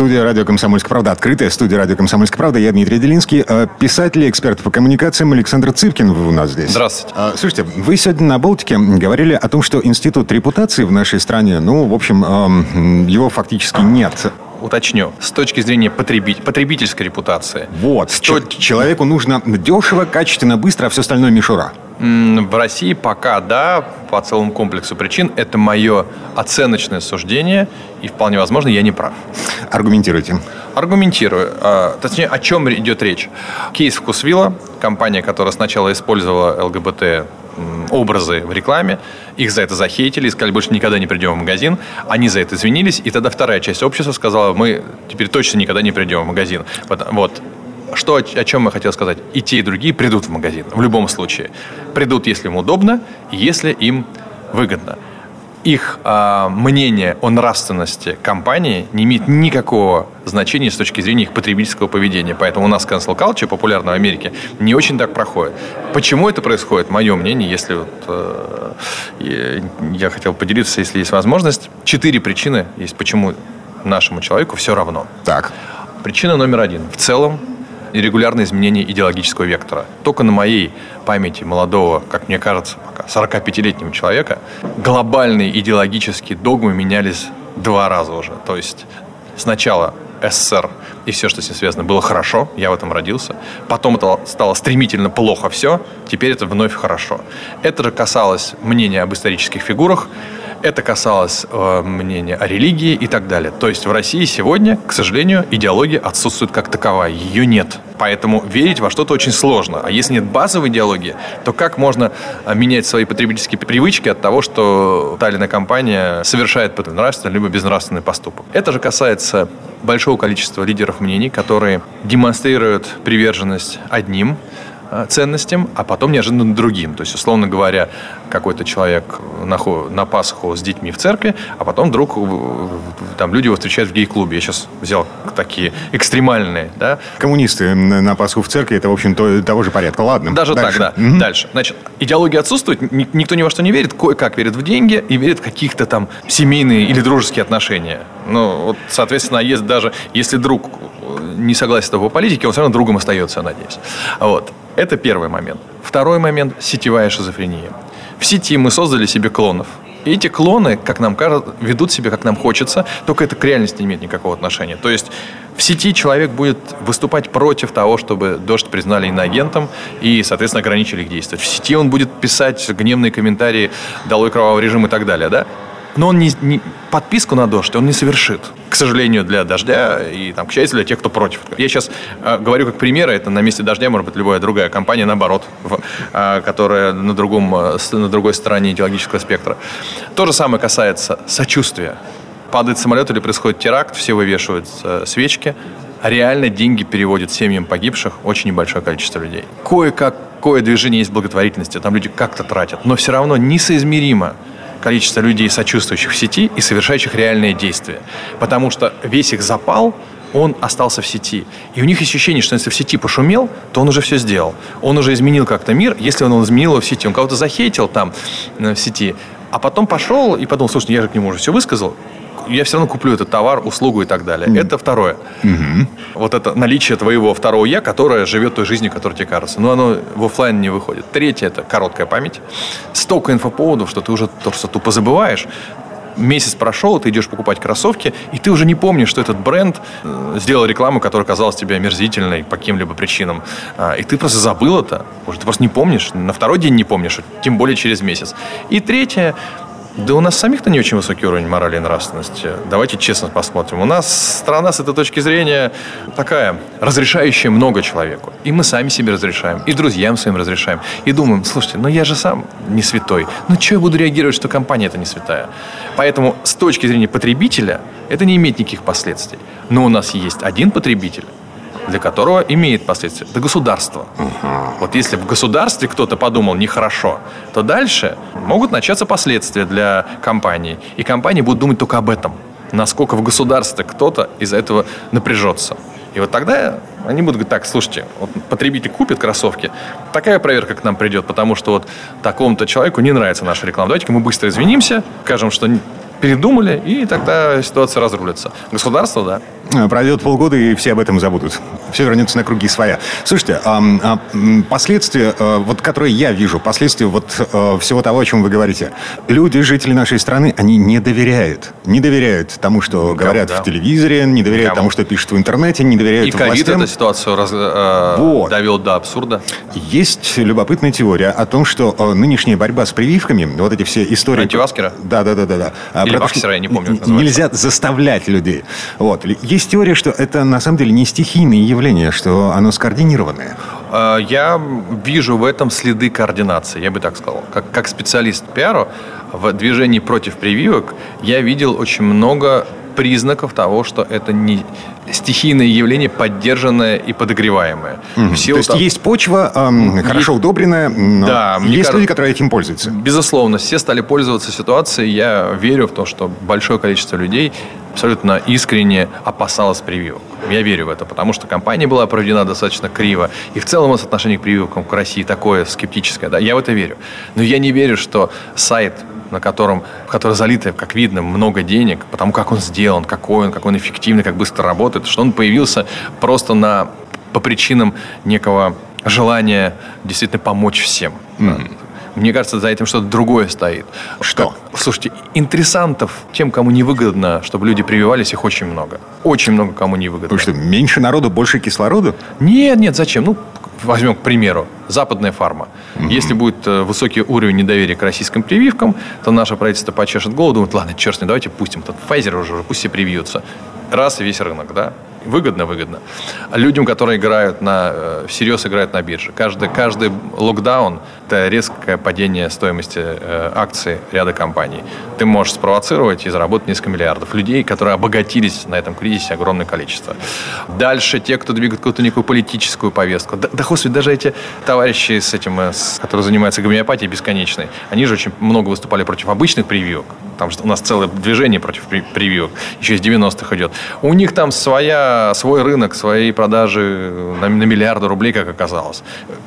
Студия «Радио Комсомольская правда». Открытая студия «Радио Комсомольская правда». Я Дмитрий Делинский. А Писатель и эксперт по коммуникациям Александр Цыпкин у нас здесь. Здравствуйте. А, Слушайте, вы сегодня на «Болтике» говорили о том, что институт репутации в нашей стране, ну, в общем, эм, его фактически нет. Уточню. С точки зрения потребить, потребительской репутации. Вот. Ч- Человеку нужно дешево, качественно, быстро, а все остальное мишура. В России пока, да, по целому комплексу причин. Это мое оценочное суждение, и вполне возможно, я не прав. Аргументируйте. Аргументирую. А, Точнее, о чем идет речь. Кейс Вкусвилла, компания, которая сначала использовала ЛГБТ образы в рекламе, их за это захейтили и сказали, больше никогда не придем в магазин. Они за это извинились, и тогда вторая часть общества сказала, мы теперь точно никогда не придем в магазин. Вот- Вот. Что, о чем я хотел сказать? И те, и другие придут в магазин. В любом случае. Придут, если им удобно, если им выгодно. Их а, мнение о нравственности компании не имеет никакого значения с точки зрения их потребительского поведения. Поэтому у нас cancel culture, популярно в Америке, не очень так проходит. Почему это происходит? Мое мнение, если вот, э, я хотел поделиться, если есть возможность. Четыре причины есть, почему нашему человеку все равно. Так. Причина номер один. В целом, нерегулярное изменение идеологического вектора. Только на моей памяти молодого, как мне кажется, пока 45-летнего человека, глобальные идеологические догмы менялись два раза уже. То есть сначала СССР и все, что с ним связано, было хорошо, я в этом родился. Потом это стало стремительно плохо все, теперь это вновь хорошо. Это же касалось мнения об исторических фигурах, это касалось э, мнения о религии и так далее. То есть в России сегодня, к сожалению, идеология отсутствует как таковая. Ее нет. Поэтому верить во что-то очень сложно. А если нет базовой идеологии, то как можно э, менять свои потребительские привычки от того, что та или иная компания совершает нравственный либо безнравственный поступок? Это же касается большого количества лидеров мнений, которые демонстрируют приверженность одним ценностям, а потом неожиданно другим. То есть, условно говоря, какой-то человек на, на Пасху с детьми в церкви, а потом вдруг э, там люди его встречают в гей-клубе. Я сейчас взял такие экстремальные, да, Коммунисты на Пасху в церкви, это, в общем, то- того же порядка. Ладно. даже дальше. так, да. Мгм. Дальше. Значит, идеология отсутствует, ни- никто ни во что не верит, кое-как верит в деньги и верит в каких-то там семейные или дружеские отношения. Ну, вот, соответственно, если даже если друг э, не согласен с тобой по политике, он все равно другом остается, я надеюсь. Вот. Это первый момент. Второй момент – сетевая шизофрения. В сети мы создали себе клонов. И эти клоны, как нам кажется, ведут себя, как нам хочется, только это к реальности не имеет никакого отношения. То есть в сети человек будет выступать против того, чтобы дождь признали иноагентом и, соответственно, ограничили их действия. В сети он будет писать гневные комментарии «долой кровавый режим» и так далее, да? Но он не, не- подписку на дождь он не совершит. К сожалению, для дождя и, там, к счастью, для тех, кто против. Я сейчас э, говорю как пример, это на месте дождя может быть любая другая компания, наоборот, в- э, которая на, другом, э, на другой стороне идеологического спектра. То же самое касается сочувствия. Падает самолет или происходит теракт, все вывешивают э, свечки, реально деньги переводят семьям погибших очень небольшое количество людей. Кое-какое движение есть благотворительности, там люди как-то тратят, но все равно несоизмеримо количество людей, сочувствующих в сети и совершающих реальные действия. Потому что весь их запал, он остался в сети. И у них ощущение, что если в сети пошумел, то он уже все сделал. Он уже изменил как-то мир, если он изменил его в сети. Он кого-то захейтил там э, в сети, а потом пошел и подумал, слушай, я же к нему уже все высказал, я все равно куплю этот товар, услугу и так далее. Это второе. Вот это наличие твоего второго я, которое живет той жизнью, которая тебе кажется. Но оно в офлайн не выходит. Третье – это короткая память. Столько инфоповодов, что ты уже просто тупо забываешь. Месяц прошел, ты идешь покупать кроссовки, и ты уже не помнишь, что этот бренд э, сделал рекламу, которая казалась тебе омерзительной по каким-либо причинам. А, И ты просто забыл это. Уже ты просто не помнишь. На второй день не помнишь, тем более через месяц. И третье да у нас самих-то не очень высокий уровень морали и нравственности. Давайте честно посмотрим. У нас страна с этой точки зрения такая, разрешающая много человеку. И мы сами себе разрешаем, и друзьям своим разрешаем. И думаем, слушайте, ну я же сам не святой. Ну что я буду реагировать, что компания это не святая? Поэтому с точки зрения потребителя это не имеет никаких последствий. Но у нас есть один потребитель, для которого имеет последствия. Это государство. Вот если в государстве кто-то подумал нехорошо, то дальше могут начаться последствия для компании. И компании будут думать только об этом. насколько в государстве кто-то из-за этого напряжется. И вот тогда они будут говорить, так, слушайте, вот потребитель купит кроссовки, такая проверка к нам придет, потому что вот такому-то человеку не нравится наша реклама. Давайте-ка мы быстро извинимся, скажем, что передумали, и тогда ситуация разрулится. Государство, да. Э, пройдет полгода, и все об этом забудут. Все вернется на круги своя. Слушайте, а, а, последствия, а, вот которые я вижу, последствия вот а, всего того, о чем вы говорите. Люди, жители нашей страны, они не доверяют. Не доверяют тому, что Кому, говорят да. в телевизоре, не доверяют Кому? тому, что пишут в интернете, не доверяют и властям. И ковид эту ситуацию раз, э, вот. довел до абсурда. Есть любопытная теория о том, что э, нынешняя борьба с прививками, вот эти все истории... Антиваскера? Да, да, да. да, да. Или ваксера, я не помню. Нельзя заставлять людей. Вот. Есть есть теория, что это на самом деле не стихийное явление, что оно скоординированное. А, я вижу в этом следы координации, я бы так сказал. Как, как специалист пиару в движении против прививок я видел очень много признаков того, что это не стихийное явление, поддержанное и подогреваемое. Угу. То есть того... есть почва, эм, хорошо удобренная, но да, есть кажется, люди, которые этим пользуются. Безусловно, все стали пользоваться ситуацией. Я верю в то, что большое количество людей абсолютно искренне опасалась прививок. Я верю в это, потому что компания была проведена достаточно криво. И в целом отношение к прививкам к России такое скептическое. Да, я в это верю. Но я не верю, что сайт на котором, в который залито, как видно, много денег, потому как он сделан, какой он, какой он эффективный, как быстро работает, что он появился просто на, по причинам некого желания действительно помочь всем. Mm-hmm. Мне кажется, за этим что-то другое стоит. Что? Как, слушайте, интересантов тем, кому невыгодно, чтобы люди прививались, их очень много. Очень много кому невыгодно. Потому что меньше народу, больше кислорода? Нет, нет, зачем? Ну, возьмем, к примеру, западная фарма. Угу. Если будет э, высокий уровень недоверия к российским прививкам, то наше правительство почешет голову, думает, ладно, черт с ним, давайте пустим этот Pfizer уже, пусть все привьются. Раз и весь рынок, да? Выгодно, выгодно. Людям, которые играют на, э, всерьез играют на бирже. Каждый, каждый локдаун – это резкое падение стоимости э, акций ряда компаний. Ты можешь спровоцировать и заработать несколько миллиардов. Людей, которые обогатились на этом кризисе, огромное количество. Дальше те, кто двигает какую-то некую политическую повестку. Да, да господи, даже эти товарищи, с этим, э, с, которые занимаются гомеопатией бесконечной, они же очень много выступали против обычных прививок. Там у нас целое движение против прививок. Еще из 90-х идет. У них там своя свой рынок, свои продажи на, на миллиарды рублей, как оказалось.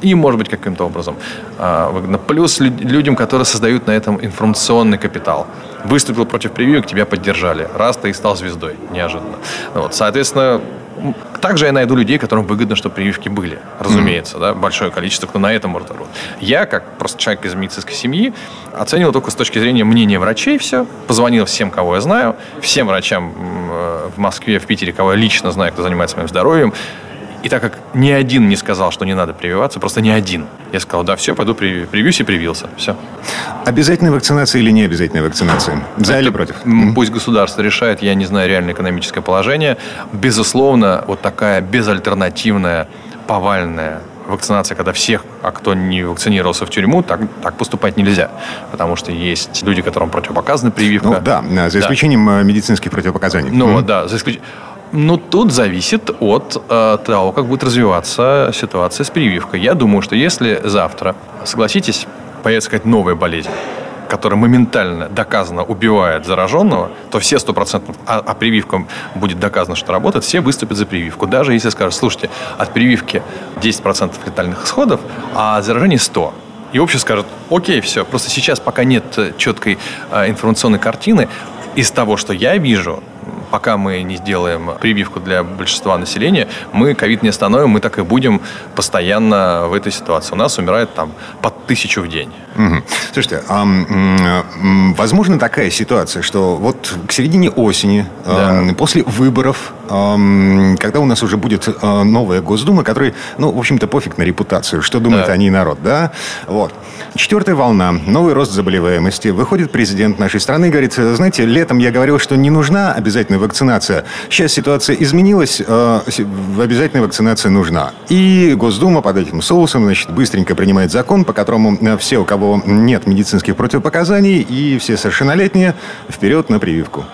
И, может быть, каким-то образом а. Плюс людям, которые создают на этом информационный капитал. Выступил против прививок, тебя поддержали. Раз ты и стал звездой, неожиданно. Вот, соответственно, также я найду людей, которым выгодно, чтобы прививки были. Разумеется, mm-hmm. да, большое количество, кто на этом может работать. Я, как просто человек из медицинской семьи, оценил только с точки зрения мнения врачей все. Позвонил всем, кого я знаю, всем врачам э, в Москве, в Питере, кого я лично знаю, кто занимается моим здоровьем. И так как ни один не сказал, что не надо прививаться, просто ни один. Я сказал, да, все, пойду привьюсь и привился. Все. Обязательная вакцинация или не обязательная вакцинация? За Это, или против? Пусть государство решает, я не знаю реальное экономическое положение. Безусловно, вот такая безальтернативная, повальная вакцинация, когда всех, а кто не вакцинировался в тюрьму, так, так поступать нельзя. Потому что есть люди, которым противопоказана прививка. Ну да, за исключением да. Э, медицинских противопоказаний. Ну mm да, за исключением ну, тут зависит от э, того, как будет развиваться ситуация с прививкой. Я думаю, что если завтра, согласитесь, появится какая-то новая болезнь, которая моментально доказано убивает зараженного, то все 100%, а, а прививкам будет доказано, что работает, все выступят за прививку. Даже если скажут, слушайте, от прививки 10% летальных исходов, а заражение 100%. И общество скажет, окей, все, просто сейчас пока нет четкой э, информационной картины, из того, что я вижу, пока мы не сделаем прививку для большинства населения, мы ковид не остановим, мы так и будем постоянно в этой ситуации. У нас умирает там под тысячу в день. Угу. Слушайте, а, возможно такая ситуация, что вот к середине осени, да. а, после выборов, когда у нас уже будет а, новая Госдума, которой, ну, в общем-то, пофиг на репутацию, что думает да. о ней народ, да? Вот. Четвертая волна, новый рост заболеваемости. Выходит президент нашей страны и говорит, знаете, летом я говорил, что не нужна обязательно вакцинация. Сейчас ситуация изменилась, а, обязательная вакцинация нужна. И Госдума под этим соусом, значит, быстренько принимает закон, по которому все, у кого нет медицинских противопоказаний, и все совершеннолетние вперед на прививку.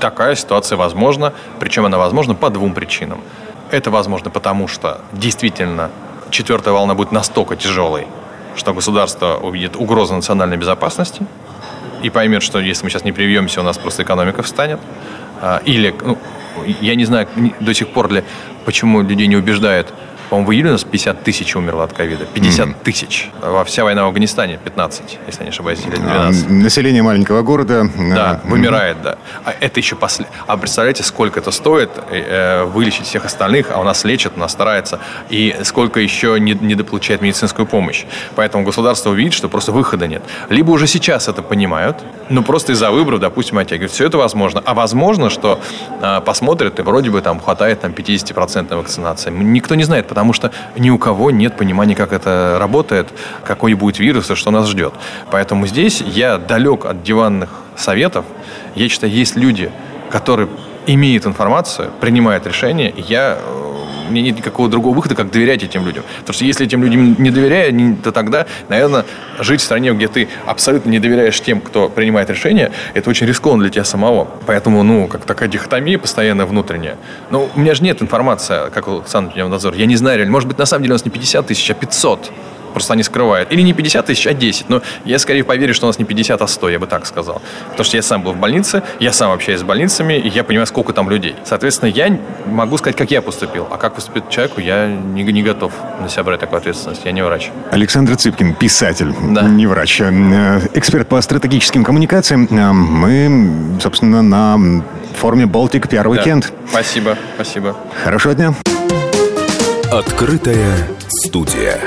Такая ситуация возможна, причем она возможна по двум причинам. Это возможно потому, что действительно четвертая волна будет настолько тяжелой, что государство увидит угрозу национальной безопасности и поймет, что если мы сейчас не привьемся, у нас просто экономика встанет. А, или, ну, я не знаю до сих пор ли, почему людей не убеждают по-моему, в июле у нас 50 тысяч умерло от ковида. 50 mm-hmm. тысяч. Во вся война в Афганистане 15, если не ошибаюсь, или 12. А, население маленького города... Да, mm-hmm. вымирает, да. А это еще после... А представляете, сколько это стоит э, вылечить всех остальных, а у нас лечат, у нас старается, и сколько еще не, недополучает медицинскую помощь. Поэтому государство увидит, что просто выхода нет. Либо уже сейчас это понимают, но просто из-за выборов, допустим, оттягивают. Все это возможно. А возможно, что э, посмотрят, и вроде бы там хватает там 50% вакцинации. Никто не знает, потому что ни у кого нет понимания, как это работает, какой будет вирус и что нас ждет. Поэтому здесь я далек от диванных советов. Я считаю, есть люди, которые имеют информацию, принимают решения, я мне нет никакого другого выхода, как доверять этим людям. Потому что если этим людям не доверяю, то тогда, наверное, жить в стране, где ты абсолютно не доверяешь тем, кто принимает решения, это очень рискованно для тебя самого. Поэтому, ну, как такая дихотомия постоянно внутренняя. Ну, у меня же нет информации, как у Александра Надзор. Я не знаю реально. Может быть, на самом деле у нас не 50 тысяч, а 500 просто они скрывают. Или не 50 тысяч, а 10. Но я скорее поверю, что у нас не 50, а 100, я бы так сказал. Потому что я сам был в больнице, я сам общаюсь с больницами, и я понимаю, сколько там людей. Соответственно, я могу сказать, как я поступил. А как поступить человеку, я не, не готов на себя брать такую ответственность. Я не врач. Александр Цыпкин, писатель, да. не врач. Э, эксперт по стратегическим коммуникациям. Э, мы, собственно, на форуме «Балтик» первый да. Кент. Спасибо, спасибо. Хорошего дня. Открытая студия.